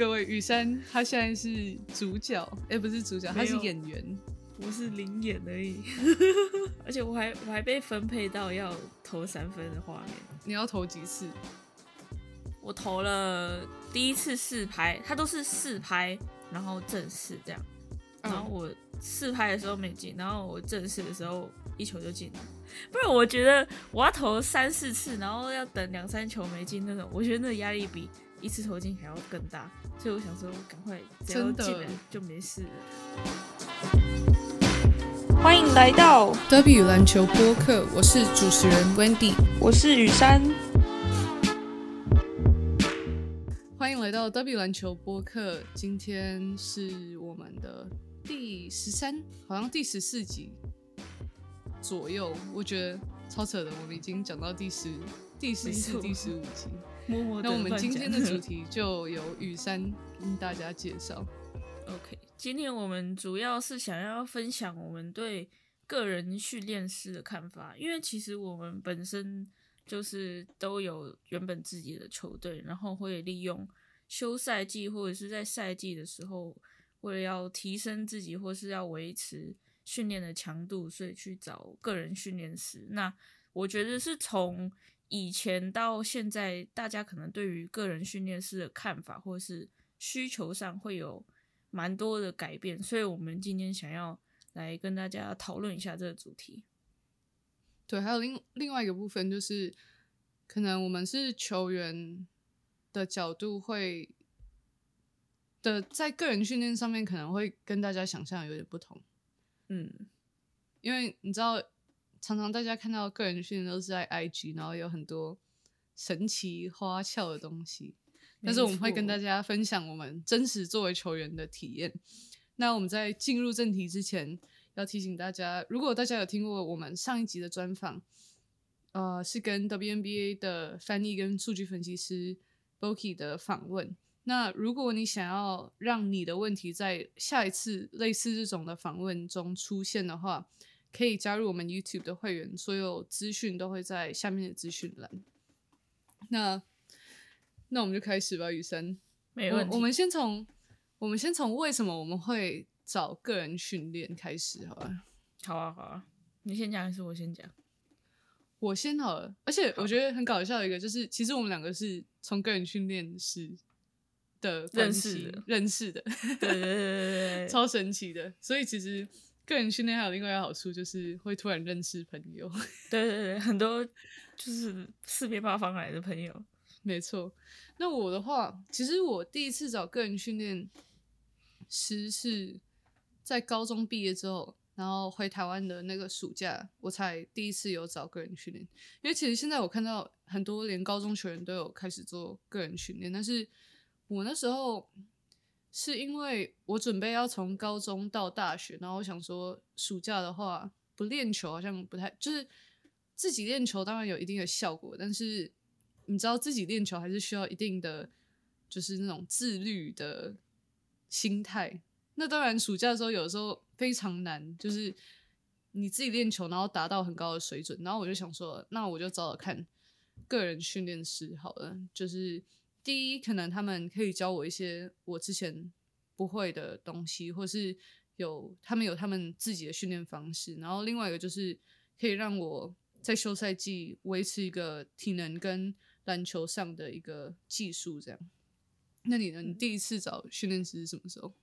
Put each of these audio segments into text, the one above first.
各位，雨山他现在是主角，哎，不是主角，他是演员，我是零演而已。而且我还我还被分配到要投三分的画面，你要投几次？我投了第一次四拍，他都是四拍，然后正式这样。然后我四拍的时候没进，然后我正式的时候一球就进了。不然我觉得我要投三四次，然后要等两三球没进那种，我觉得那压力比一次头巾还要更大。所以我想说，赶快只要进了就没事了。欢迎来到德比篮球播客，我是主持人 Wendy，我是雨山。欢迎来到德比篮球播客，今天是我们的。第十三，好像第十四集左右，我觉得超扯的。我们已经讲到第十、第十四、第十五集。那我们今天的主题就由雨山跟大家介绍。OK，今天我们主要是想要分享我们对个人训练师的看法，因为其实我们本身就是都有原本自己的球队，然后会利用休赛季或者是在赛季的时候。为了要提升自己，或是要维持训练的强度，所以去找个人训练师。那我觉得是从以前到现在，大家可能对于个人训练师的看法或是需求上会有蛮多的改变。所以我们今天想要来跟大家讨论一下这个主题。对，还有另另外一个部分就是，可能我们是球员的角度会。的在个人训练上面可能会跟大家想象有点不同，嗯，因为你知道，常常大家看到个人训练都是在 IG，然后有很多神奇花俏的东西，但是我们会跟大家分享我们真实作为球员的体验。那我们在进入正题之前，要提醒大家，如果大家有听过我们上一集的专访，呃，是跟 WNBA 的翻译跟数据分析师 Boki 的访问。那如果你想要让你的问题在下一次类似这种的访问中出现的话，可以加入我们 YouTube 的会员，所有资讯都会在下面的资讯栏。那那我们就开始吧，雨生。没问题。我们先从我们先从为什么我们会找个人训练开始，好吧？好啊，好啊。你先讲还是我先讲？我先好了。而且我觉得很搞笑的一个就是，其实我们两个是从个人训练师。的认识的，认识的，对对对对对，超神奇的。所以其实个人训练还有另外一个好处，就是会突然认识朋友。对对对，很多就是四面八方来的朋友。没错。那我的话，其实我第一次找个人训练师是在高中毕业之后，然后回台湾的那个暑假，我才第一次有找个人训练。因为其实现在我看到很多连高中球员都有开始做个人训练，但是。我那时候是因为我准备要从高中到大学，然后我想说暑假的话不练球好像不太，就是自己练球当然有一定的效果，但是你知道自己练球还是需要一定的就是那种自律的心态。那当然暑假的时候有的时候非常难，就是你自己练球然后达到很高的水准，然后我就想说，那我就找找看个人训练师好了，就是。第一，可能他们可以教我一些我之前不会的东西，或是有他们有他们自己的训练方式。然后另外一个就是可以让我在休赛季维持一个体能跟篮球上的一个技术。这样，那你呢？你第一次找训练师是什么时候？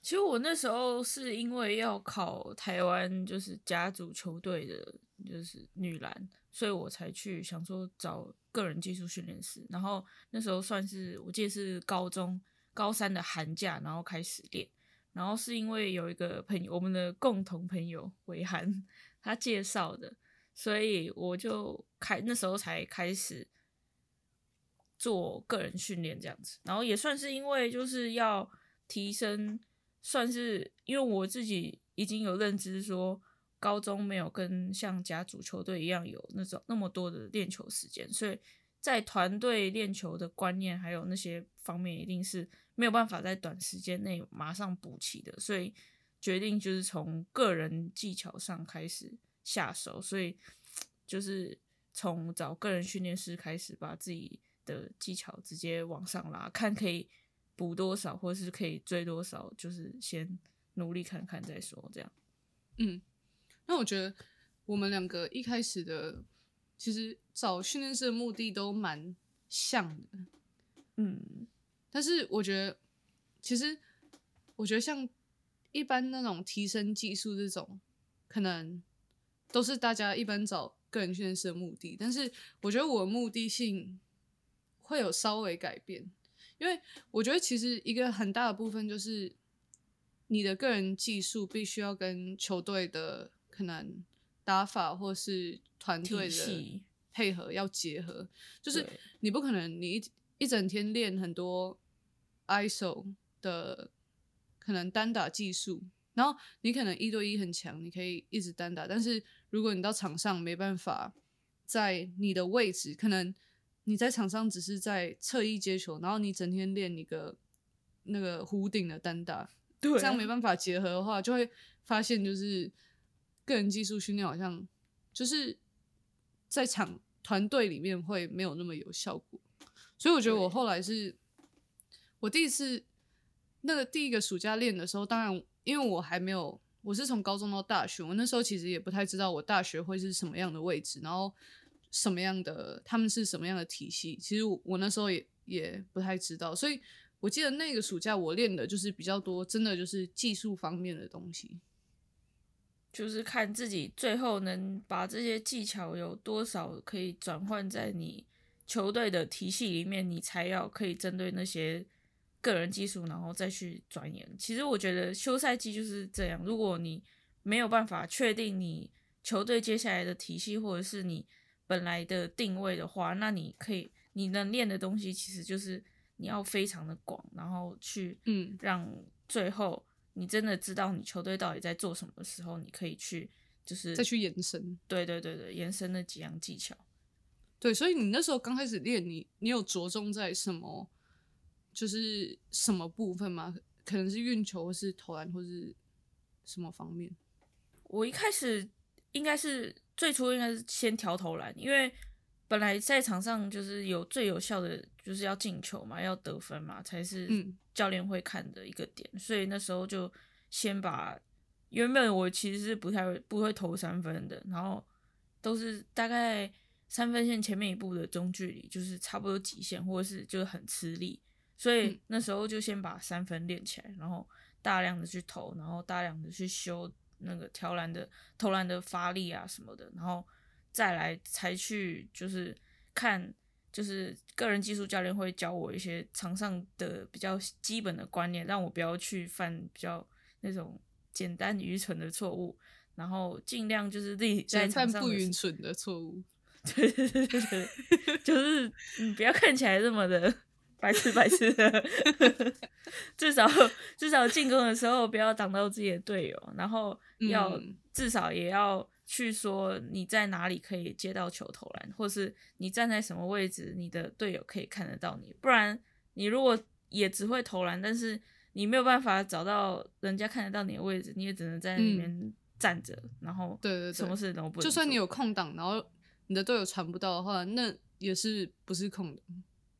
其实我那时候是因为要考台湾就是甲组球队的，就是女篮，所以我才去想说找。个人技术训练师，然后那时候算是我记得是高中高三的寒假，然后开始练，然后是因为有一个朋友，我们的共同朋友韦涵他介绍的，所以我就开那时候才开始做个人训练这样子，然后也算是因为就是要提升，算是因为我自己已经有认知说。高中没有跟像甲组球队一样有那种那么多的练球时间，所以在团队练球的观念还有那些方面，一定是没有办法在短时间内马上补齐的。所以决定就是从个人技巧上开始下手，所以 就是从找个人训练师开始，把自己的技巧直接往上拉，看可以补多少，或是可以追多少，就是先努力看看再说，这样。嗯，那我觉得我们两个一开始的其实找训练师的目的都蛮像的，嗯，但是我觉得其实我觉得像一般那种提升技术这种，可能都是大家一般找个人训练师的目的，但是我觉得我的目的性会有稍微改变，因为我觉得其实一个很大的部分就是你的个人技术必须要跟球队的可能打法或是团队的配合要结合，就是你不可能你一一整天练很多 ISO 的可能单打技术，然后你可能一对一很强，你可以一直单打，但是如果你到场上没办法在你的位置，可能你在场上只是在侧翼接球，然后你整天练一个那个弧顶的单打，对啊，这样没办法结合的话，就会发现就是个人技术训练好像就是在场团队里面会没有那么有效果，所以我觉得我后来是我第一次那个第一个暑假练的时候，当然因为我还没有，我是从高中到大学，我那时候其实也不太知道我大学会是什么样的位置，然后什么样的他们是什么样的体系，其实我我那时候也也不太知道，所以我记得那个暑假我练的就是比较多，真的就是技术方面的东西。就是看自己最后能把这些技巧有多少可以转换在你球队的体系里面，你才要可以针对那些个人技术，然后再去钻研。其实我觉得休赛季就是这样，如果你没有办法确定你球队接下来的体系或者是你本来的定位的话，那你可以你能练的东西其实就是你要非常的广，然后去嗯让最后你真的知道你球队到底在做什么的时候，你可以去就是再去延伸。对对对对延伸那几样技巧。对，所以你那时候刚开始练，你你有着重在什么，就是什么部分吗？可能是运球，或是投篮，或是什么方面？我一开始应该是最初应该是先调投篮，因为本来在场上就是有最有效的就是要进球嘛，要得分嘛，才是嗯。教练会看的一个点，所以那时候就先把原本我其实是不太会不会投三分的，然后都是大概三分线前面一步的中距离，就是差不多极限，或者是就是很吃力，所以嗯。那时候就先把三分练起来，然后大量的去投，然后大量的去修那个投篮的投篮的发力啊什么的，然后再来才去就是看。就是个人技术教练会教我一些场上的比较基本的观念，让我不要去犯比较那种简单愚蠢的错误，然后尽量就是自己在场上的时愚蠢的错误。对对对对对，就是你，不要看起来这么的白痴白痴的，至少至少进攻的时候不要挡到自己的队友，然后要、嗯至少也要去说你在哪里可以接到球投篮，或是你站在什么位置，你的队友可以看得到你，不然你如果也只会投篮，但是你没有办法找到人家看得到你的位置，你也只能在里面站着，然后嗯对对对什么事都不能就算你有空档，然后你的队友传不到的话，那也是不是空的。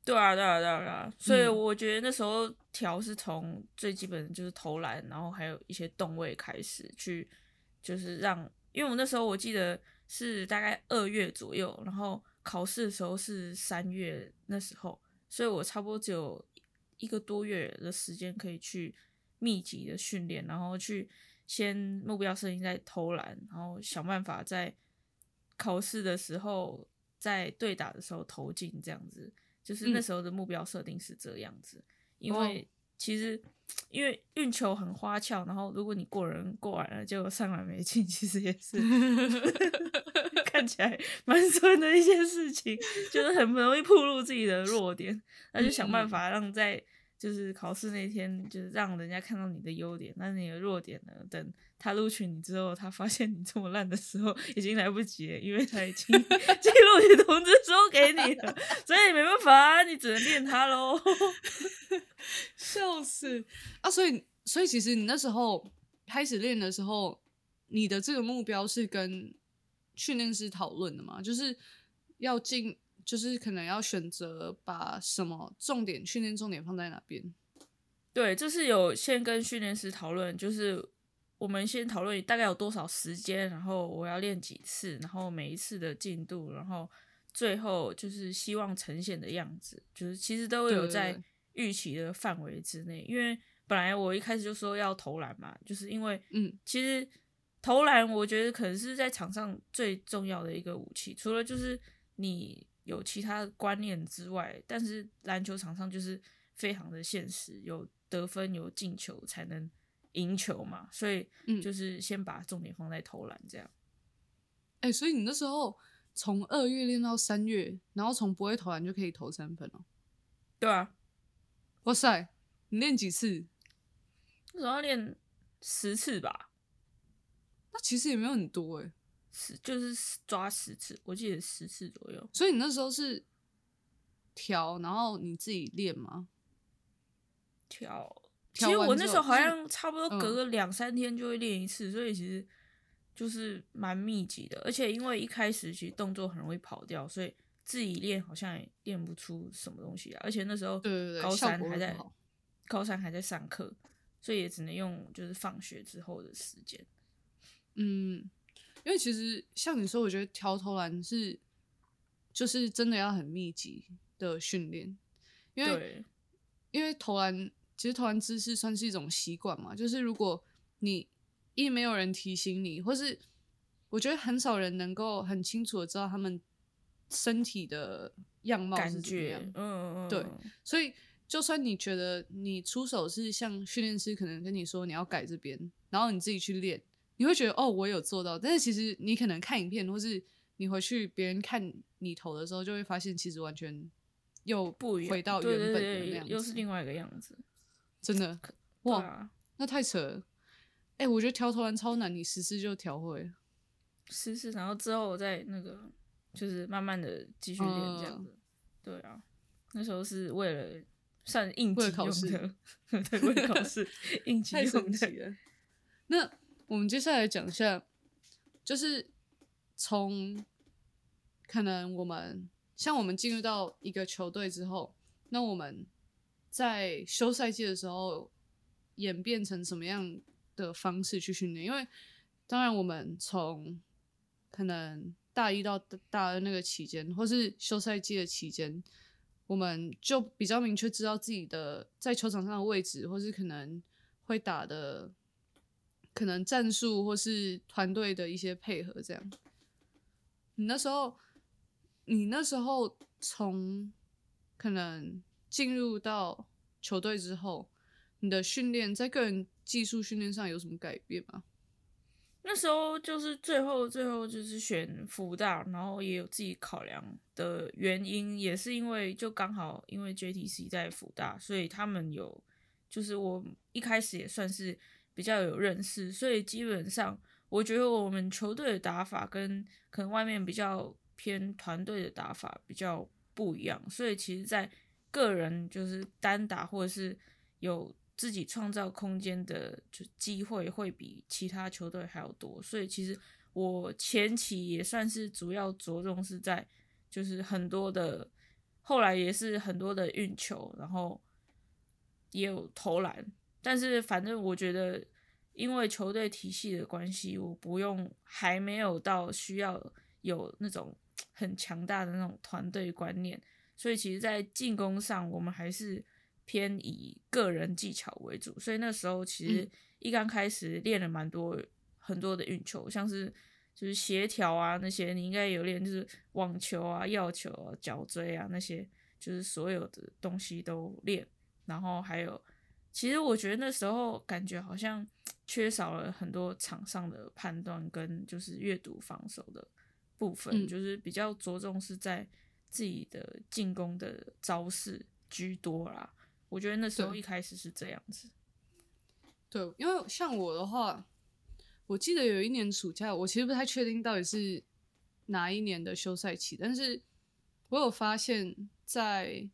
对啊，对啊，对啊，对啊，所以嗯。我觉得那时候调是从最基本的就是投篮，然后还有一些动位开始去，就是让，因为我那时候我记得是大概二月左右，然后考试的时候是三月那时候，所以我差不多只有一个多月的时间可以去密集的训练，然后去先目标设定在投篮，然后想办法在考试的时候，在对打的时候投进这样子。就是那嗯时候的目标设定是这样子，因哦为其实因为运球很花俏，然后如果你过人过完了，就上篮没进，其实也是 看起来蛮损的一件事情，就是很容易暴露自己的弱点，那就想办法让在就是考试那天，就是让人家看到你的优点，那你的弱点呢，等他录取你之后，他发现你这么烂的时候，已经来不及了，因为他已经 寄录取通知书给你了，所以没办法，你只能练他喽。笑死啊！所以，所以其实你那时候开始练的时候，你的这个目标是跟训练师讨论的嘛？就是要进，就是可能要选择把什么重点训练重点放在哪边。对，这是有先跟训练师讨论，就是我们先讨论大概有多少时间，然后我要练几次，然后每一次的进度，然后最后就是希望呈现的样子，就是其实都有在预期的范围之内。因为本来我一开始就说要投篮嘛，就是因为嗯，其实投篮我觉得可能是在场上最重要的一个武器，除了就是你有其他观念之外，但是篮球场上就是非常的现实，有。得分有进球才能赢球嘛，所以就是先把重点放在投篮这样。哎，所以你那时候从二月练到三月，然后从不会投篮就可以投三分了。对啊，哇塞，你练几次？那时候练十次吧。那其实也没有很多哎，十就是抓十次，我记得十次左右。所以你那时候是调，然后你自己练吗？调，其实我那时候好像差不多隔个两三天就会练一次，所以其实就是蛮密集的。而且因为一开始其实动作很容易跑掉，所以自己练好像也练不出什么东西来。而且那时候高三还在高三还在上课，所以也只能用就是放学之后的时间。嗯，因为其实像你说，我觉得跳投篮是就是真的要很密集的训练，因为因为投篮。其实投篮姿势算是一种习惯嘛，就是如果你一没有人提醒你，或是我觉得很少人能够很清楚的知道他们身体的样貌是怎么样，嗯嗯嗯，对，所以就算你觉得你出手是像训练师可能跟你说你要改这边，然后你自己去练，你会觉得哦我有做到，但是其实你可能看影片，或是你回去别人看你投的时候，就会发现其实完全又不回到原本的那样子，又是另外一个样子。真的哇，那太扯了！哎，我觉得调投篮超难，你十次就调会，十次，然后之后再那个，就是慢慢的继续练这样子。对啊，那时候是为了算应急用的，对，为了考试 应急用的。那我们接下来讲一下，就是从可能我们像我们进入到一个球队之后，那我们。在休赛季的时候，演变成什么样的方式去训练？因为当然，我们从可能大一到大二那个期间，或是休赛季的期间，我们就比较明确知道自己的在球场上的位置，或是可能会打的可能战术，或是团队的一些配合。这样，你那时候，你那时候从可能。进入到球队之后，你的训练在个人技术训练上有什么改变吗？那时候就是最后最后就是选福大，然后也有自己考量的原因，也是因为就刚好因为 JTC 在福大，所以他们有就是我一开始也算是比较有认识，所以基本上我觉得我们球队的打法跟可能外面比较偏团队的打法比较不一样，所以其实，在个人就是单打或者是有自己创造空间的就机会会比其他球队还要多，所以其实我前期也算是主要着重是在就是很多的，后来也是很多的运球，然后也有投篮，但是反正我觉得因为球队体系的关系，我不用还没有到需要有那种很强大的那种团队观念。所以其实，在进攻上，我们还是偏以个人技巧为主。所以那时候其实一刚开始练了蛮多很多的运球，像是就是协调啊那些，你应该有练，就是网球啊、药球啊、脚锥啊那些，就是所有的东西都练。然后还有，其实我觉得那时候感觉好像缺少了很多场上的判断跟就是阅读防守的部分，就是比较着重是在。自己的进攻的招式居多啦，我觉得那时候一开始是这样子。对，因为像我的话，我记得有一年暑假，我其实不太确定到底是哪一年的休赛期，但是我有发现，在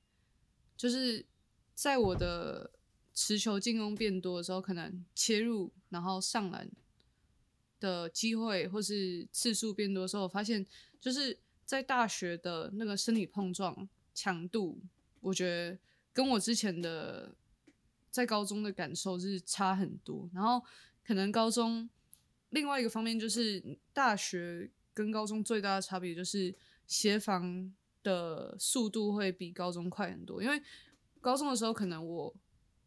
就是在我的持球进攻变多的时候，可能切入然后上篮的机会或是次数变多的时候，我发现就是。在大学的那个身体碰撞强度，我觉得跟我之前的在高中的感受是差很多。然后可能高中另外一个方面就是大学跟高中最大的差别就是协防的速度会比高中快很多，因为高中的时候可能我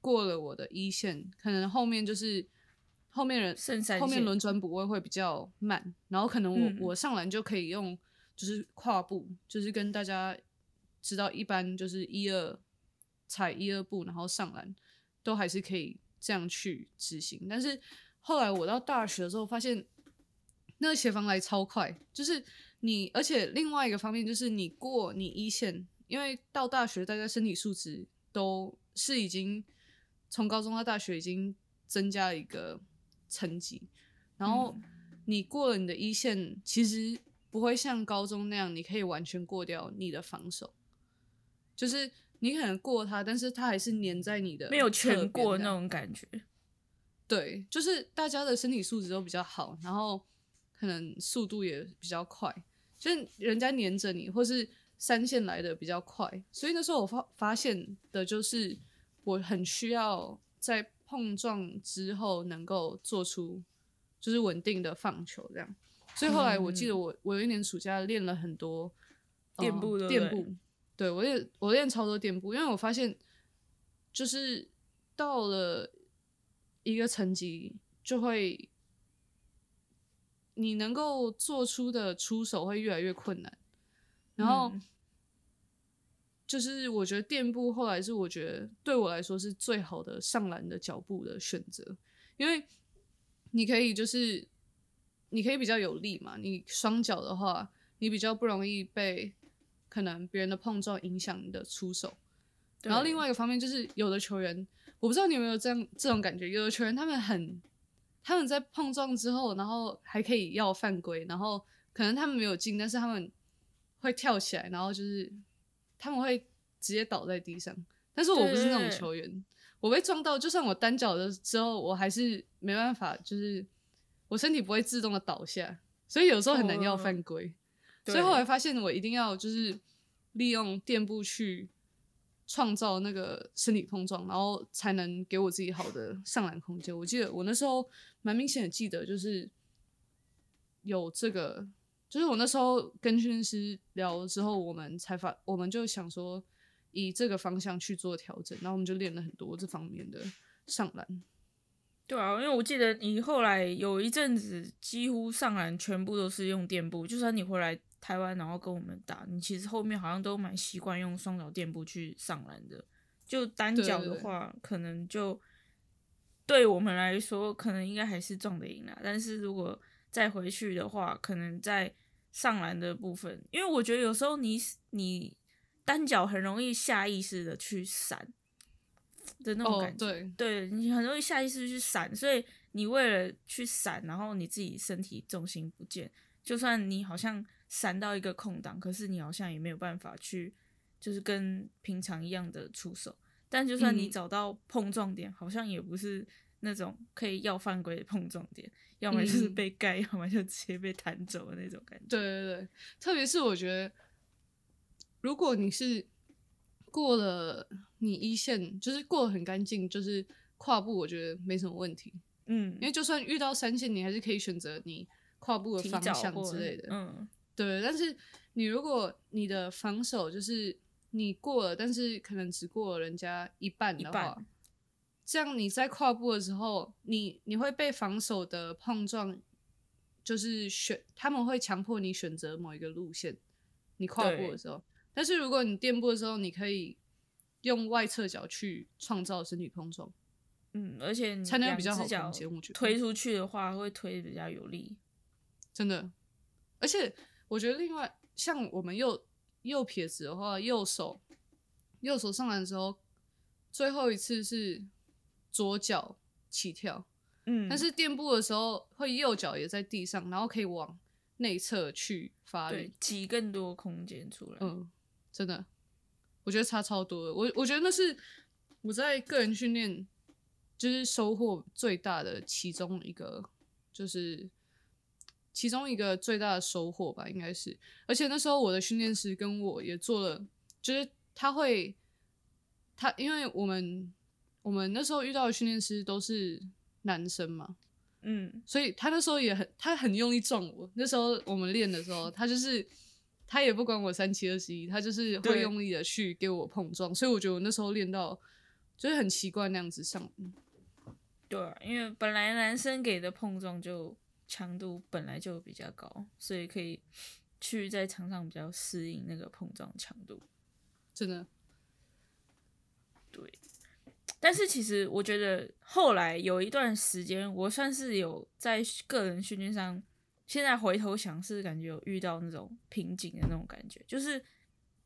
过了我的一线，可能后面就是后面人剩三后面线轮转补位会比较慢，然后可能我、嗯我上篮就可以用就是跨步，就是跟大家知道一般就是一二踩一二步，然后上篮都还是可以这样去执行。但是后来我到大学的时候发现，那个协防来超快，就是你，而且另外一个方面就是你过你一线，因为到大学大家身体素质都是已经从高中到大学已经增加了一个层级，然后你过了你的一线，其实不会像高中那样，你可以完全过掉你的防守，就是你可能过他，但是他还是粘在你的没有全过那种感觉。对，就是大家的身体素质都比较好，然后可能速度也比较快，就是人家黏着你，或是三线来的比较快，所以那时候我发发现的就是我很需要在碰撞之后能够做出就是稳定的放球这样，所以后来我记得我我有一年暑假练了很多呃垫步的对垫步，对我练我练超多垫步，因为我发现就是到了一个层级，就会你能够做出的出手会越来越困难。然后嗯就是我觉得垫步后来是我觉得对我来说是最好的上篮的脚步的选择，因为你可以就是你可以比较有力嘛，你双脚的话，你比较不容易被可能别人的碰撞影响你的出手。然后另外一个方面就是，有的球员，我不知道你有没有这样这种感觉，有的球员他们很，他们在碰撞之后，然后还可以要犯规，然后可能他们没有进，但是他们会跳起来，然后就是他们会直接倒在地上。但是我不是那种球员，我被撞到，就算我单脚的之后，我还是没办法，就是我身体不会自动的倒下，所以有时候很难要犯规。所以后来发现，我一定要就是利用垫步去创造那个身体碰撞，然后才能给我自己好的上篮空间。我记得我那时候蛮明显的记得，就是有这个，就是我那时候跟训练师聊了之后，我们才发，我们就想说以这个方向去做调整，然后我们就练了很多这方面的上篮。对啊，因为我记得你后来有一阵子几乎上篮全部都是用垫步，就算你回来台湾然后跟我们打，你其实后面好像都蛮习惯用双脚垫步去上篮的。就单脚对对对的话，可能就对我们来说，可能应该还是撞得赢啦。但是如果再回去的话，可能在上篮的部分，因为我觉得有时候你你单脚很容易下意识的去闪的那种哦感，觉。对，对你很容易下意识去闪，所以你为了去闪，然后你自己身体重心不见，就算你好像闪到一个空档，可是你好像也没有办法去，就是跟平常一样的出手。但就算你嗯找到碰撞点，好像也不是那种可以要犯规的碰撞点，要么就是嗯被盖，要么就直接被弹走的那种感觉。对对对，特别是我觉得，如果你是过了你一线，就是过得很干净，就是跨步，我觉得没什么问题。嗯因，为就算遇到三线，你还是可以选择你跨步的方向之类的。嗯，对，但是你如果你的防守就是你过了，但是可能只过了人家一半一的话，半这样你在跨步的时候，你你会被防守的碰撞，就是选他们会强迫你选择某一个路线，你跨步的时候。但是如果你垫步的时候，你可以用外侧脚去创造身体碰撞，嗯，而且你才能比较好两只脚空间我觉得推出去的话，会推得比较有力。真的。而且我觉得另外像我们右右撇子的话，右手右手上篮的时候，最后一次是左脚起跳，嗯，但是垫步的时候会右脚也在地上，然后可以往内侧去发力。挤更多空间出来。嗯，真的，我觉得差超多的。我我觉得那是我在个人训练就是收获最大的其中一个，就是其中一个最大的收获吧，应该是。而且那时候我的训练师跟我也做了，就是他会他因为我们我们那时候遇到的训练师都是男生嘛，嗯所以他那时候也很他很用力撞我。那时候我们练的时候，他就是他也不管我三七二十一，他就是会用力的去给我碰撞。所以我觉得我那时候练到就是很奇怪那样子上。对啊，因为本来男生给的碰撞就强度本来就比较高，所以可以去在场上比较适应那个碰撞强度。真的，对，但是其实我觉得后来有一段时间，我算是有在个人训练上，现在回头想是感觉有遇到那种瓶颈的那种感觉，就是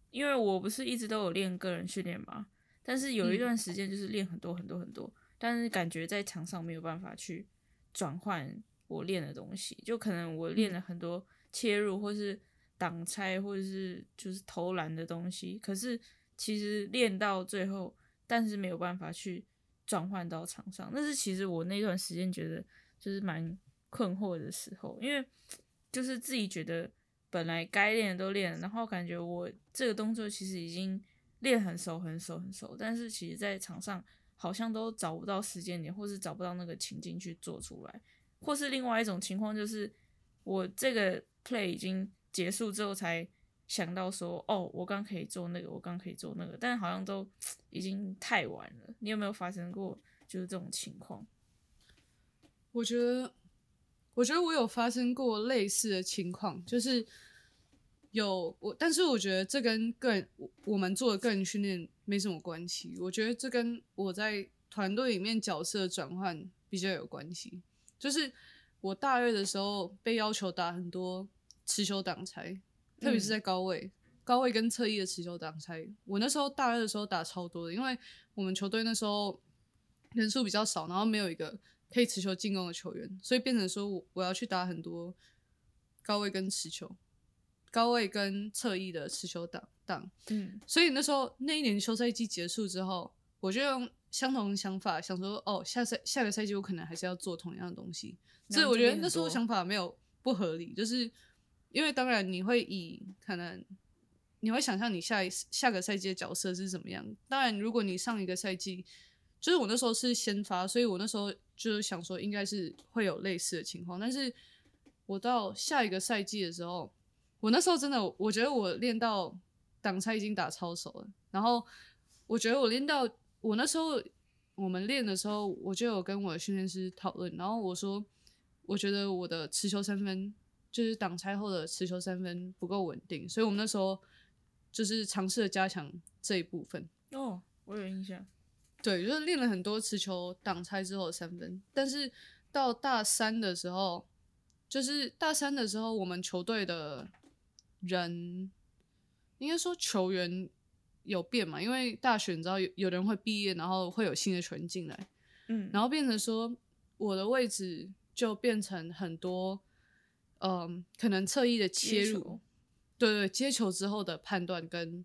因为我不是一直都有练个人训练嘛，但是有一段时间就是练很多很多很多，但是感觉在场上没有办法去转换我练的东西，就可能我练了很多切入或是挡拆或者是就是投篮的东西，可是其实练到最后，但是没有办法去转换到场上，那是其实我那段时间觉得就是蛮困惑的时候，因为就是自己觉得本来该练的都练了，然后感觉我这个动作其实已经练很熟很熟很熟，但是其实在场上好像都找不到时间点，或是找不到那个情境去做出来，或是另外一种情况就是我这个 play 已经结束之后才想到说，哦，我刚可以做那个，我刚可以做那个，但好像都已经太晚了。你有没有发生过就是这种情况？我觉得，我觉得我有发生过类似的情况，就是有我，但是我觉得这跟个人我我们做的个人训练没什么关系。我觉得这跟我在团队里面角色转换比较有关系。就是我大二的时候被要求打很多持球挡拆，特别是在高位。高位跟侧翼的持球挡拆，我那时候大二的时候打超多的，因为我们球队那时候人数比较少，然后没有一个可以持球进攻的球员，所以变成说我我要去打很多高位跟持球、高位跟侧翼的持球挡挡。嗯所以那时候那一年休赛季结束之后，我就用相同的想法想说，哦，下赛下个赛季我可能还是要做同样的东西。所以我觉得那时候想法没有不合理，就是因为当然你会以可能你会想象你下一下个赛季的角色是怎么样。当然，如果你上一个赛季，就是我那时候是先发，所以我那时候就是想说应该是会有类似的情况。但是我到下一个赛季的时候，我那时候真的我觉得我练到挡拆已经打超熟了，然后我觉得我练到我那时候我们练的时候，我就有跟我的训练师讨论，然后我说我觉得我的持球三分就是挡拆后的持球三分不够稳定，所以我们那时候就是尝试的加强这一部分。哦，我有印象。对，就是练了很多持球挡拆之后的三分，但是到大三的时候，就是大三的时候，我们球队的人应该说球员有变嘛，因为大学你知道有有人会毕业，然后会有新的球员进来，嗯，然后变成说我的位置就变成很多，嗯、可能侧翼的切入，对对，接球之后的判断跟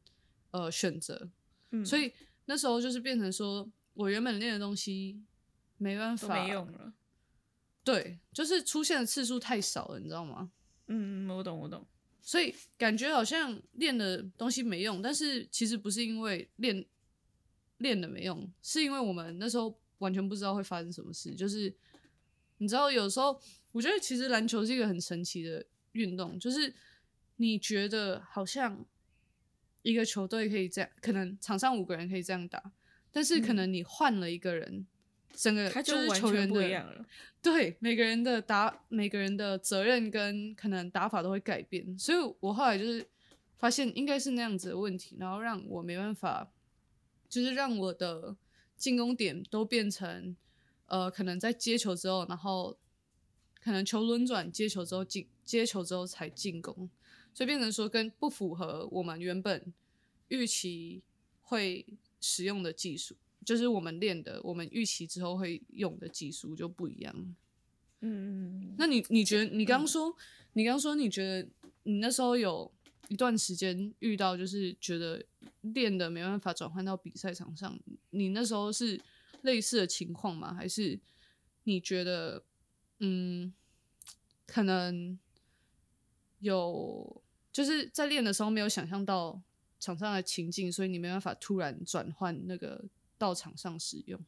呃选择，嗯所以那时候就是变成说我原本练的东西没办法没用了。对，就是出现的次数太少了，你知道吗？嗯嗯，我懂，我懂。所以感觉好像练的东西没用，但是其实不是因为练练的没用，是因为我们那时候完全不知道会发生什么事。就是你知道，有时候我觉得其实篮球是一个很神奇的运动，就是你觉得好像一个球队可以这样，可能场上五个人可以这样打，但是可能你换了一个人，整个就就是球员的一样了。对每个人的打，每个人的责任跟可能打法都会改变，所以我后来就是发现应该是那样子的问题，然后让我没办法，就是让我的进攻点都变成呃，可能在接球之后，然后可能球轮转接球之后进接球之后才进攻，所以变成说跟不符合我们原本预期会使用的技术。就是我们练的，我们预期之后会用的技术就不一样。嗯嗯嗯。那你你觉得你刚刚说，你刚刚说你觉得你那时候有一段时间遇到，就是觉得练的没办法转换到比赛场上，你那时候是类似的情况吗？还是你觉得嗯，可能有就是在练的时候没有想象到场上的情境，所以你没办法突然转换那个到场上使用？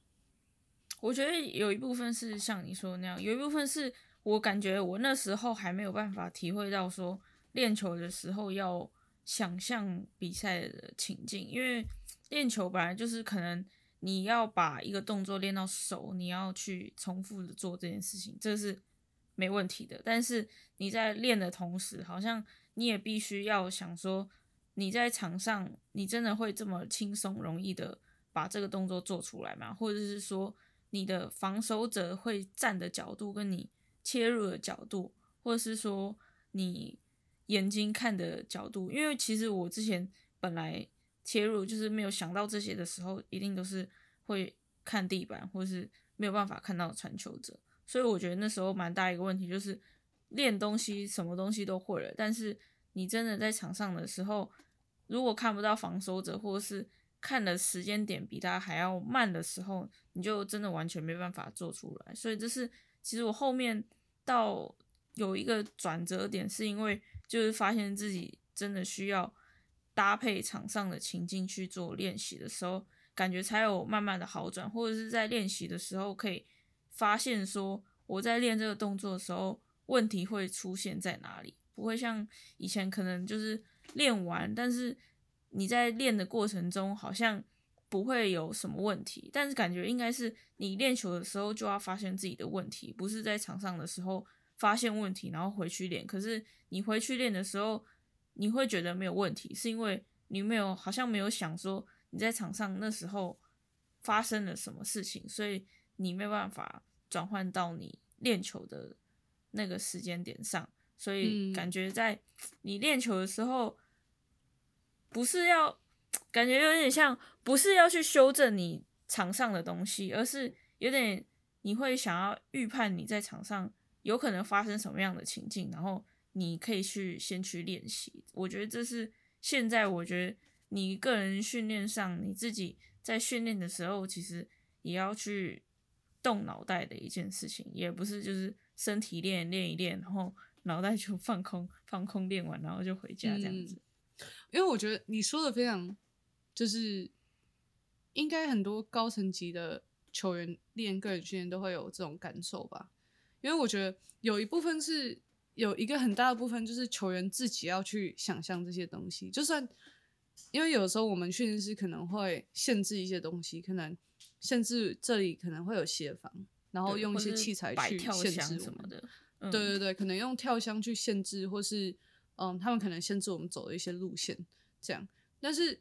我觉得有一部分是像你说的那样，有一部分是我感觉我那时候还没有办法体会到说练球的时候要想象比赛的情境，因为练球本来就是可能你要把一个动作练到熟，你要去重复的做这件事情，这是没问题的。但是你在练的同时，好像你也必须要想说，你在场上你真的会这么轻松容易的把这个动作做出来吗？或者是说？你的防守者会站的角度，跟你切入的角度，或者是说你眼睛看的角度，因为其实我之前本来切入就是没有想到这些的时候，一定都是会看地板，或是没有办法看到传球者，所以我觉得那时候蛮大一个问题就是练东西什么东西都会了，但是你真的在场上的时候，如果看不到防守者，或者是看的时间点比他还要慢的时候，你就真的完全没办法做出来。所以这是其实我后面到有一个转折点，是因为就是发现自己真的需要搭配场上的情境去做练习的时候，感觉才有慢慢的好转，或者是在练习的时候可以发现说我在练这个动作的时候问题会出现在哪里，不会像以前可能就是练完，但是。你在练的过程中好像不会有什么问题，但是感觉应该是你练球的时候就要发现自己的问题，不是在场上的时候发现问题然后回去练。可是你回去练的时候，你会觉得没有问题，是因为你没有好像没有想说你在场上那时候发生了什么事情，所以你没办法转换到你练球的那个时间点上，所以感觉在你练球的时候。不是要感觉有点像，不是要去修正你场上的东西，而是有点你会想要预判你在场上有可能发生什么样的情境，然后你可以去先去练习。我觉得这是现在我觉得你个人训练上你自己在训练的时候，其实也要去动脑袋的一件事情，也不是就是身体练练一练，然后脑袋就放空放空练完，然后就回家这样子。因为我觉得你说的非常，就是应该很多高层级的球员练个人训练都会有这种感受吧。因为我觉得有一部分是有一个很大的部分，就是球员自己要去想象这些东西。就算因为有时候我们训练师可能会限制一些东西，可能限制这里可能会有协防，然后用一些器材去限制什么的。对对对，可能用跳箱去限制，或是。嗯，他们可能限制我们走的一些路线，这样。但是，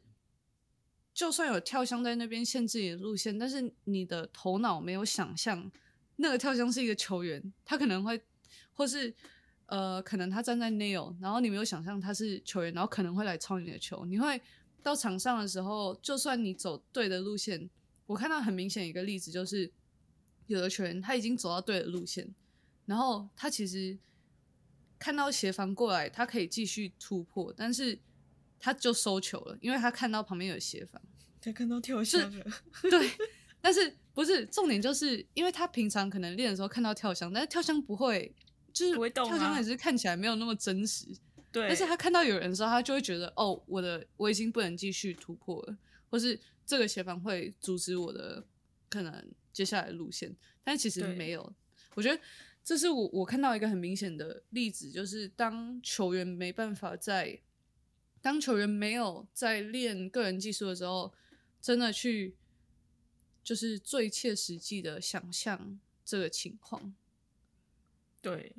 就算有跳箱在那边限制你的路线，但是你的头脑没有想象那个跳箱是一个球员，他可能会，或是呃，可能他站在 nail，然后你没有想象他是球员，然后可能会来抄你的球。你会到场上的时候，就算你走对的路线，我看到很明显一个例子，就是有的球员他已经走到对的路线，然后他其实。看到协防过来，他可以继续突破，但是他就收球了，因为他看到旁边有协防，他看到跳箱了。对，但是不是重点，就是因为他平常可能练的时候看到跳箱，但是跳箱不会，就是跳箱也是看起来没有那么真实。对，但是他看到有人的时候，他就会觉得，哦，我的我已经不能继续突破了，或是这个协防会阻止我的可能接下来的路线，但其实没有，我觉得。这是我我看到一个很明显的例子，就是当球员没办法在，当球员没有在练个人技术的时候，真的去就是最切实际的想象这个情况。对，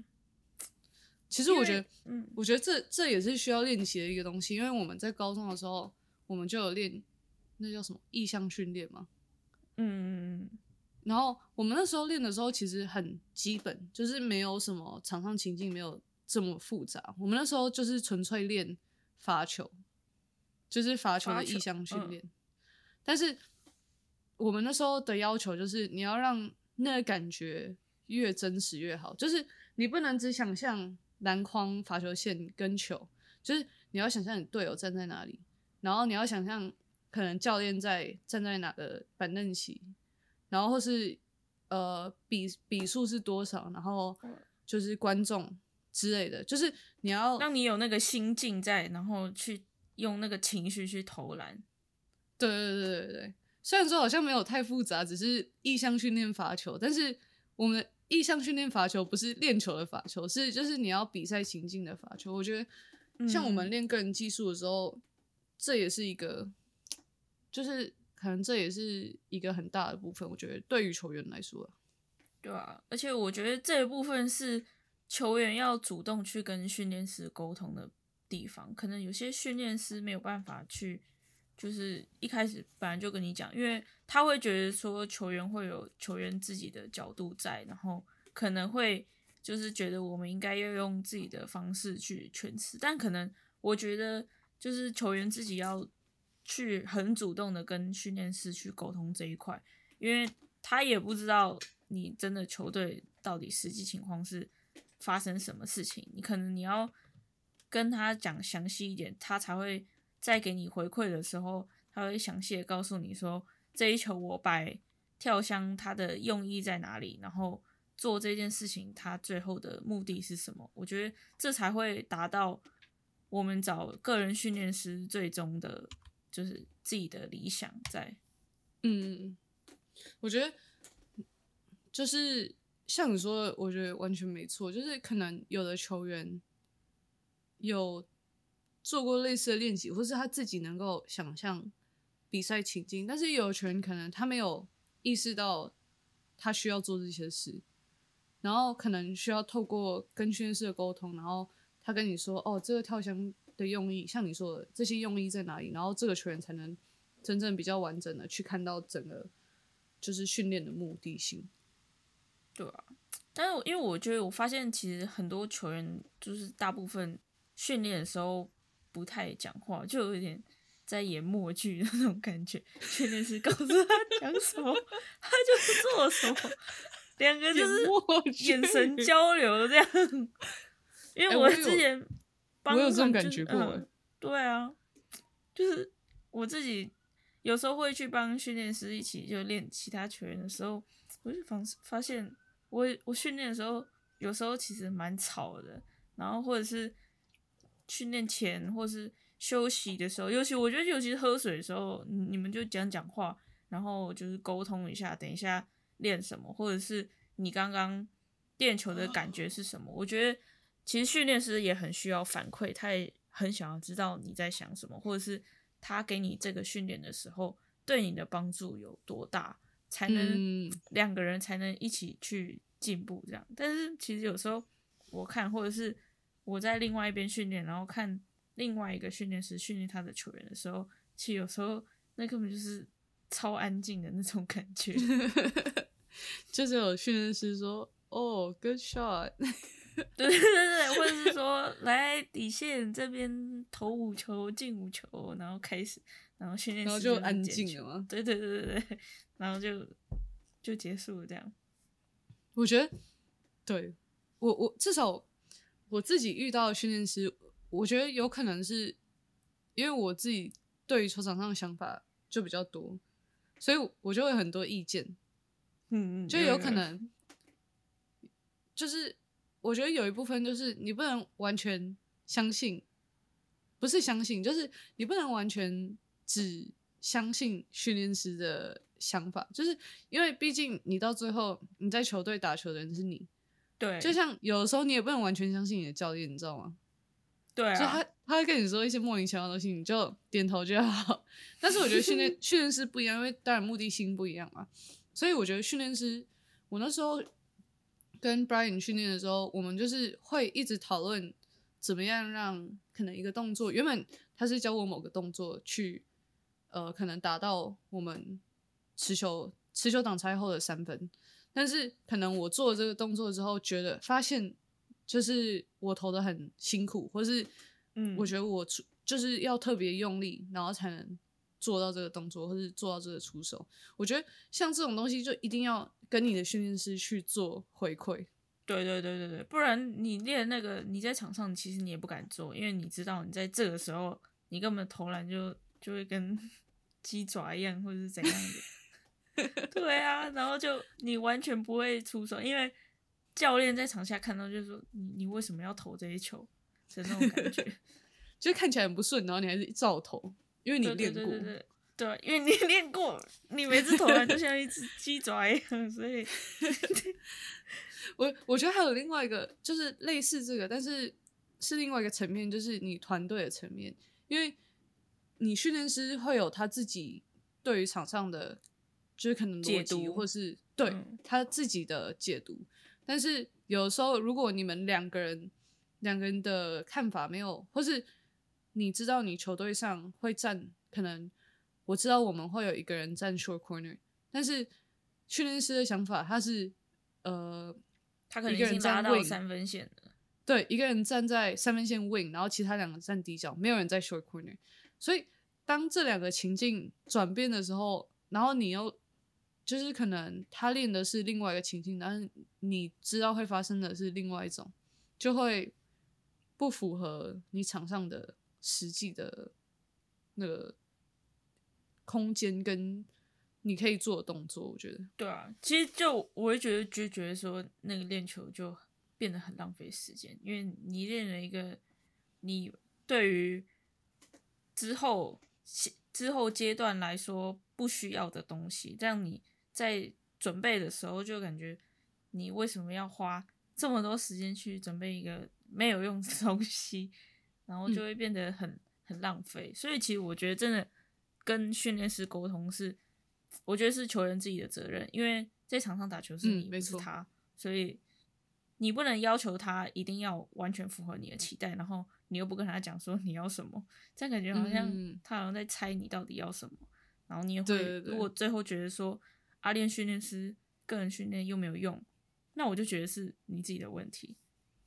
其实我觉得，嗯，我觉得这这也是需要练习的一个东西，因为我们在高中的时候，我们就有练那叫什么意向训练嘛，嗯。然后我们那时候练的时候，其实很基本，就是没有什么场上情境，没有这么复杂。我们那时候就是纯粹练罚球，就是罚球的意向训练。但是我们那时候的要求就是，你要让那个感觉越真实越好。就是你不能只想象篮筐、罚球线跟球，就是你要想象你队友站在哪里，然后你要想象可能教练在站在哪个板凳席。然后或是呃比比数是多少，然后就是观众之类的，就是你要让你有那个心境在，然后去用那个情绪去投篮。对对对对对，虽然说好像没有太复杂，只是意向训练罚球，但是我们意向训练罚球不是练球的罚球，是就是你要比赛情境的罚球。我觉得像我们嗯练个人技术的时候，这也是一个，就是可能这也是一个很大的部分。我觉得对于球员来说啊，对啊，而且我觉得这一部分是球员要主动去跟训练师沟通的地方，可能有些训练师没有办法去，就是一开始本来就跟你讲，因为他会觉得说球员会有球员自己的角度在，然后可能会就是觉得我们应该要用自己的方式去诠释，但可能我觉得就是球员自己要去很主动的跟训练师去沟通这一块，因为他也不知道你真的球队到底实际情况是发生什么事情，你可能你要跟他讲详细一点，他才会在给你回馈的时候，他会详细的告诉你说这一球我摆跳箱它的用意在哪里，然后做这件事情它最后的目的是什么。我觉得这才会达到我们找个人训练师最终的，就是自己的理想在。嗯，我觉得就是像你说的，我觉得完全没错。就是可能有的球员有做过类似的练习，或是他自己能够想象比赛情境，但是有的球员可能他没有意识到他需要做这些事，然后可能需要透过跟训练师的沟通，然后他跟你说，哦，这个跳箱的用意，像你说的这些用意在哪里，然后这个球员才能真正比较完整的去看到整个就是训练的目的性。对啊，但是因为我觉得我发现其实很多球员就是大部分训练的时候不太讲话，就有点在演默剧的那种感觉。训练师告诉他讲什么，他就做什么，两个就是眼神交流这样。因为我之前帮我有这种感觉过对啊，就是我自己有时候会去帮训练师一起就练其他球员的时候，我就发发现我我训练的时候，有时候其实蛮吵的，然后或者是训练前或是休息的时候，尤其我觉得尤其是喝水的时候，你你们就讲讲话，然后就是沟通一下，等一下练什么，或者是你刚刚练球的感觉是什么？我觉得其实训练师也很需要反馈，他也很想要知道你在想什么，或者是他给你这个训练的时候对你的帮助有多大，才能嗯两个人才能一起去进步这样。但是其实有时候我看，或者是我在另外一边训练，然后看另外一个训练师训练他的球员的时候，其实有时候那根本就是超安静的那种感觉。就是有训练师说，哦，good shot，对对对对，或者是说来底线这边投五球进五球，然后开始，然后训练然后就安静了吗对对对对对，然后就就结束了这样。我觉得，对我我至少我自己遇到的训练师，我觉得有可能是因为我自己对于球场上的想法就比较多，所以我就会有很多意见，嗯嗯，就有可能就是我觉得有一部分就是你不能完全相信，不是相信，就是你不能完全只相信训练师的想法，就是因为毕竟你到最后你在球队打球的人是你，对，就像有的时候你也不能完全相信你的教练，你知道吗？对啊，就他他会跟你说一些莫名其妙的东西，你就点头就好。但是我觉得训练 训练师不一样，因为当然目的性不一样嘛，所以我觉得训练师，我那时候跟 Brian 训练的时候，我们就是会一直讨论怎么样让可能一个动作，原本他是教我某个动作去，呃，可能达到我们持球持球挡拆后的三分，但是可能我做了这个动作之后，觉得发现就是我投的很辛苦，或是嗯，我觉得我出就是要特别用力，然后才能做到这个动作，或是做到这个出手。我觉得像这种东西，就一定要跟你的训练师去做回馈。对对对对对，不然你练那个你在场上其实你也不敢做，因为你知道你在这个时候你根本投篮就就会跟 鸡爪一样，或者是怎样的。对啊，然后就你完全不会出手，因为教练在场下看到就是说你你为什么要投这一球的那种感觉。就是看起来很不顺，然后你还是照投，因为你练过。对对对对啊，因为你 练过，你每次投篮就像一只鸡爪一样，所以我我觉得还有另外一个，就是类似这个，但是是另外一个层面，就是你团队的层面，因为你训练师会有他自己对于场上的，就是可能解，读或是对、嗯他自己的解读。但是有时候，如果你们两个人两个人的看法没有，或是你知道你球队上会站，可能我知道我们会有一个人站 short corner，但是训练师的想法他是呃他可能一个人站已经拉到三分线了。对，一个人站在三分线 wing，然后其他两个站底角，没有人在 short corner。所以当这两个情境转变的时候，然后你又就是可能他练的是另外一个情境，但是你知道会发生的是另外一种，就会不符合你场上的实际的那个空间跟你可以做的动作。我觉得，对啊，其实就我会觉得，就觉得说那个练球就变得很浪费时间，因为你练了一个你对于之后之后阶段来说不需要的东西，这样你在准备的时候就感觉你为什么要花这么多时间去准备一个没有用的 东西，然后就会变得很、很浪费。所以其实我觉得真的跟训练师沟通是，我觉得是球员自己的责任，因为在场上打球是你，嗯不是他，所以你不能要求他一定要完全符合你的期待，然后你又不跟他讲说你要什么，这样感觉好像嗯。他好像在猜你到底要什么，然后你也会如果最后觉得说阿练训练师个人训练又没有用，那我就觉得是你自己的问题。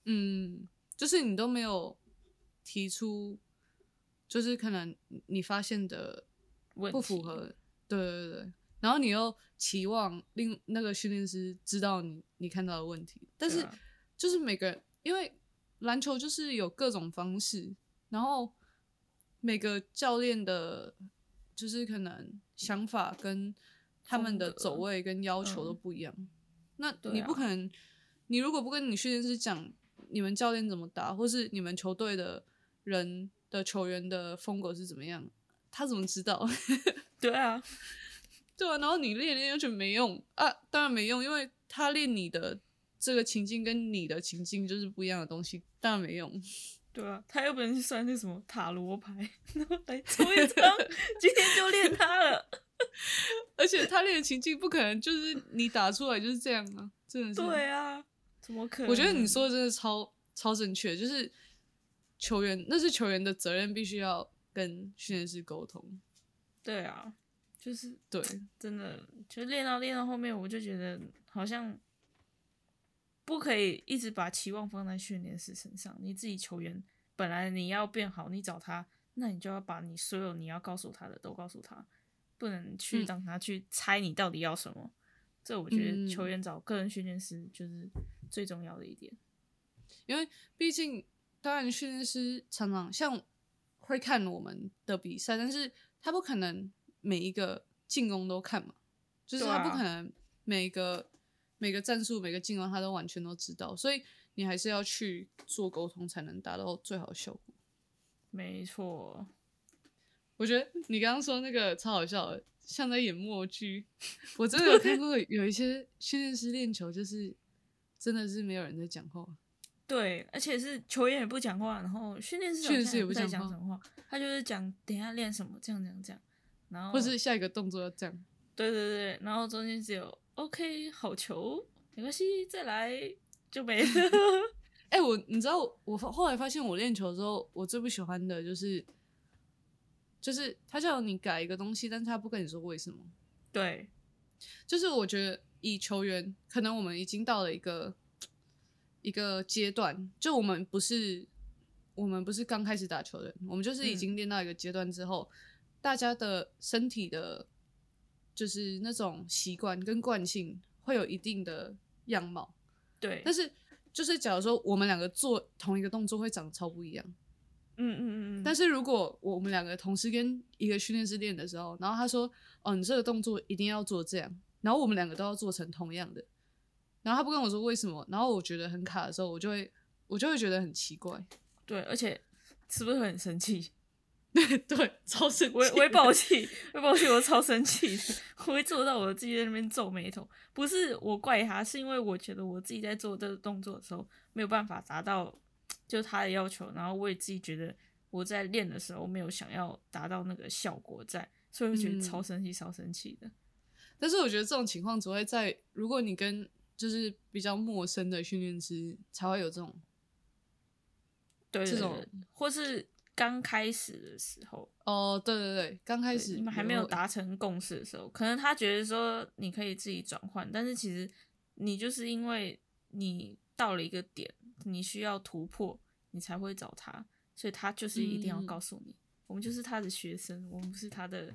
嗯，就是你都没有提出，就是可能你发现的问不符合，对对对，然后你又期望另那个训练师知道你你看到的问题，但是就是每个人，因为篮球就是有各种方式，然后每个教练的，就是可能想法跟他们的走位跟要求都嗯不一样，那你不可能，你如果不跟你训练师讲你们教练怎么打，或是你们球队的人的球员的风格是怎么样，他怎么知道？对啊，对啊，然后你练练就觉得没用啊，当然没用，因为他练你的这个情境跟你的情境就是不一样的东西，当然没用。对啊，他又不能去算那什么塔罗牌，然后来抽一张，今天就练他了。而且他练的情境不可能就是你打出来就是这样啊，真的是。对啊，怎么可能？我觉得你说的真的超超正确，就是球员那是球员的责任，必须要跟训练师沟通。对啊，就是对，真的，就练到练到后面，我就觉得好像不可以一直把期望放在训练师身上。你自己球员本来你要变好，你找他，那你就要把你所有你要告诉他的都告诉他，不能去嗯让他去猜你到底要什么。这我觉得嗯球员找个人训练师就是最重要的一点。因为毕竟当然训练师常常像会看我们的比赛，但是他不可能每一个进攻都看嘛，就是他不啊可能每个、每个战术、每个进攻他都完全都知道，所以你还是要去做沟通，才能达到最好的效果。没错，我觉得你刚刚说那个超好笑的，像在演默剧。我真的有看过 有一些训练师练球，就是真的是没有人在讲话。对，而且是球员也不讲话，然后训练师好训练师也不在不讲话讲什么话，他就是讲等一下练什么，这样这样这样，然后或是下一个动作要这样。对对对，然后中间只有 OK 好球，没关系，再来就没了。哎、我你知道我发后来发现我练球之后，我最不喜欢的就是，就是他叫你改一个东西，但是他不跟你说为什么。对，就是我觉得以球员，可能我们已经到了一个一个阶段，就我们不是我们不是刚开始打球的人，我们就是已嗯经练到一个阶段之后，大家的身体的，就是那种习惯跟惯性会有一定的样貌，对，但是就是假如说我们两个做同一个动作会长得超不一样，嗯嗯嗯嗯，但是如果我们两个同时跟一个训练师练的时候，然后他说：“哦，你这个动作一定要做这样。”然后我们两个都要做成同样的，然后他不跟我说为什么，然后我觉得很卡的时候，我就会我就会觉得很奇怪。对，而且是不是会很生气？对，超生气，我我会爆气，会爆气，我超生气，我会做到我自己在那边皱眉头。不是我怪他，是因为我觉得我自己在做这个动作的时候没有办法达到就他的要求，然后我也自己觉得我在练的时候没有想要达到那个效果在，所以我觉得超生气，超生气的。但是我觉得这种情况只会在如果你跟就是比较陌生的训练师才会有这种，对这种或是刚开始的时候，哦，对对对，刚开始你们还没有达成共识的时候，可能他觉得说你可以自己转换，但是其实你就是因为你到了一个点，你需要突破，你才会找他，所以他就是一定要告诉你，我们就是他的学生，我们不是他的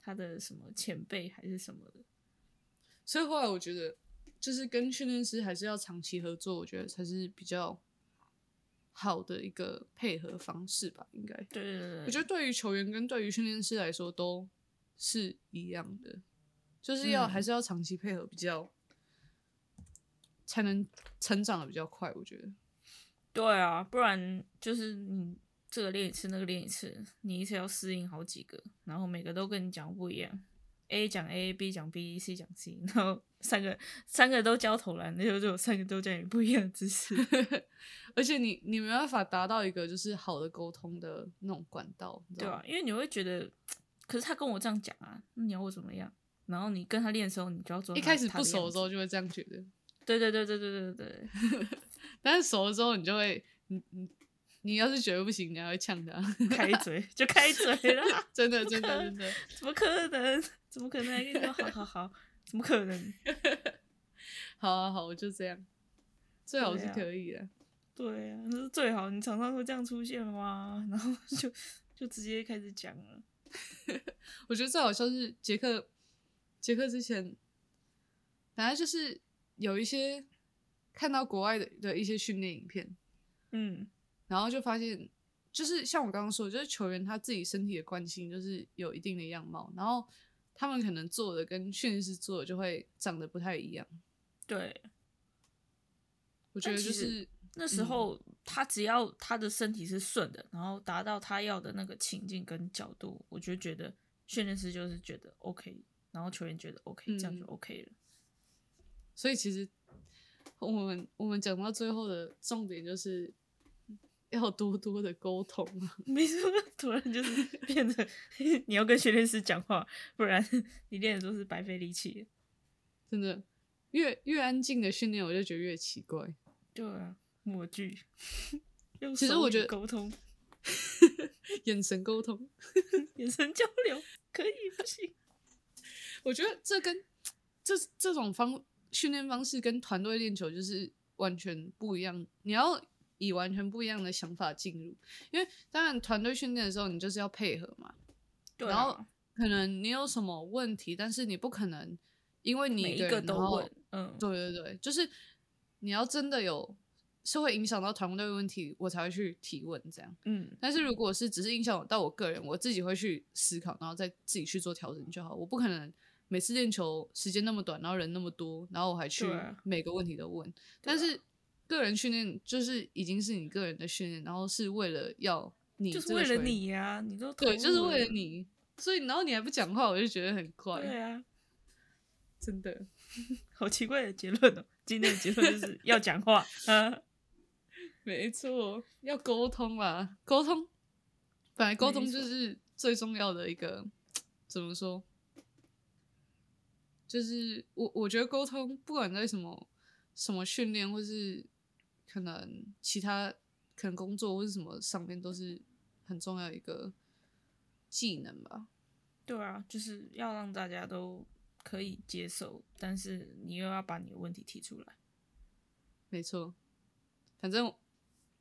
他的什么前辈还是什么的。所以后来我觉得，就是跟训练师还是要长期合作，我觉得才是比较好的一个配合方式吧。应该，对对对，我觉得对于球员跟对于训练师来说都是一样的，就是要、还是要长期配合，比较才能成长的比较快。我觉得，对啊，不然就是你这个练一次，那个练一次，你一次要适应好几个，然后每个都跟你讲不一样。A 讲 A，B 讲 B，C 讲 C，然后三个三个都教投篮，那就就有三个都讲你不一样的知识。而且你你没办法达到一个就是好的沟通的那种管道？对啊，因为你会觉得，可是他跟我这样讲啊，那你要我怎么样？然后你跟他练的时候，你就要做一开始不熟的时候就会这样觉得，对对对对对对对。但是熟了之后，你就会，你你你要是觉得不行，你还会呛他，开嘴 就开嘴了。真的真的真的，怎么可能？怎么可能？跟你说，好好好，怎么可能？好啊好，我就这样，最好是可以的。对啊，那是最好。你常常会这样出现吗？然后就就直接开始讲了。我觉得最好笑是杰克，杰克之前，反正就是有一些看到国外的的一些训练影片，嗯，然后就发现，就是像我刚刚说的，就是球员他自己身体的惯性就是有一定的样貌，然后他们可能做的跟训练师做的就会长得不太一样。对。我觉得就是那时候他只要他的身体是顺的，然后达到他要的那个情境跟角度，我就觉得训练师就是觉得 OK，然后球员觉得 OK，、这样就嗯 OK 了。所以其实我们我们讲到最后的重点就是要多多的沟通啊。没错，突然就是变得 你要跟训练师讲话，不然 你练的都是白费力气。真的，越越安静的训练，我就觉得越奇怪。对啊，模具，其实我觉得沟通、眼神沟通，眼神交流可以不行？我觉得这跟这这种方训练方式跟团队练球就是完全不一样。你要以完全不一样的想法进入，因为当然团队训练的时候，你就是要配合嘛。对然后啊，可能你有什么问题，但是你不可能因为你一个人个都问，嗯，对对对，就是你要真的有是会影响到团队问题，我才会去提问这样。嗯，但是如果是只是影响到我个人，我自己会去思考，然后再自己去做调整就好。我不可能每次练球时间那么短，然后人那么多，然后我还去每个问题都问。但是个人训练就是已经是你个人的训练，然后是为了要你就是为了你呀、你都对，就是为了了你。所以然后你还不讲话，我就觉得很怪，对啊，真的。好奇怪的结论哦。今天的结论就是要讲话，啊，没错，要沟通啦，沟通，本来沟通就是最重要的一个，怎么说？就是我我觉得沟通，不管在什么什么训练，或是可能其他可能工作或是什么上面，都是很重要一个技能吧。对啊，就是要让大家都可以接受，但是你又要把你的问题提出来。没错，反正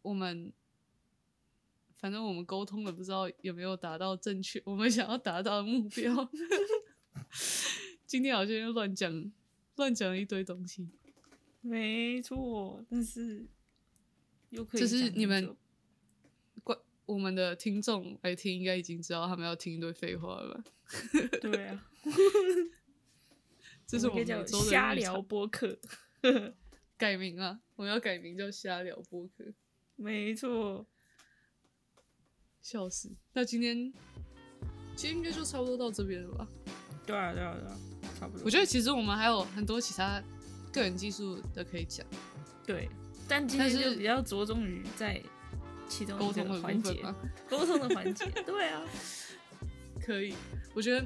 我们反正我们沟通了不知道有没有达到正确我们想要达到的目标。今天好像又乱讲乱讲了一堆东西，没错，但是又可以就是你们久关我们的听众来听，应该已经知道他们要听一堆废话了吧？对啊，这是我我们的瞎聊播客，改名啊，我们要改名叫瞎聊播客。没错。笑死。那今天今天应该就差不多到这边了吧？对啊，对啊，对啊，差不多。我觉得其实我们还有很多其他个人技术的可以讲，对，但今天就比较着重于在其中沟通的环节，沟通的环节。对啊，可以。我觉得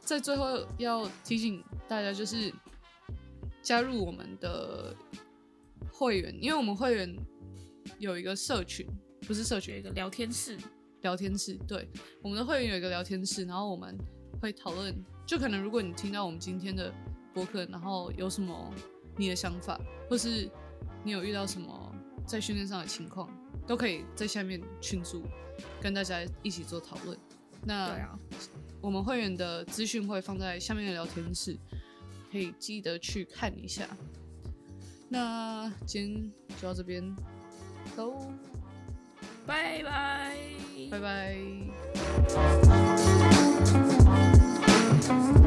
在最后要提醒大家，就是加入我们的会员，因为我们会员有一个社群，不是社群，一个聊天室。聊天室，对，我们的会员有一个聊天室，然后我们会讨论，就可能如果你听到我们今天的播客，然后有什么你的想法，或是你有遇到什么在训练上的情况，都可以在下面群组跟大家一起做讨论。那对啊，我们会员的资讯会放在下面的聊天室，可以记得去看一下。那今天就到这边，走。拜拜，拜拜。Jesus.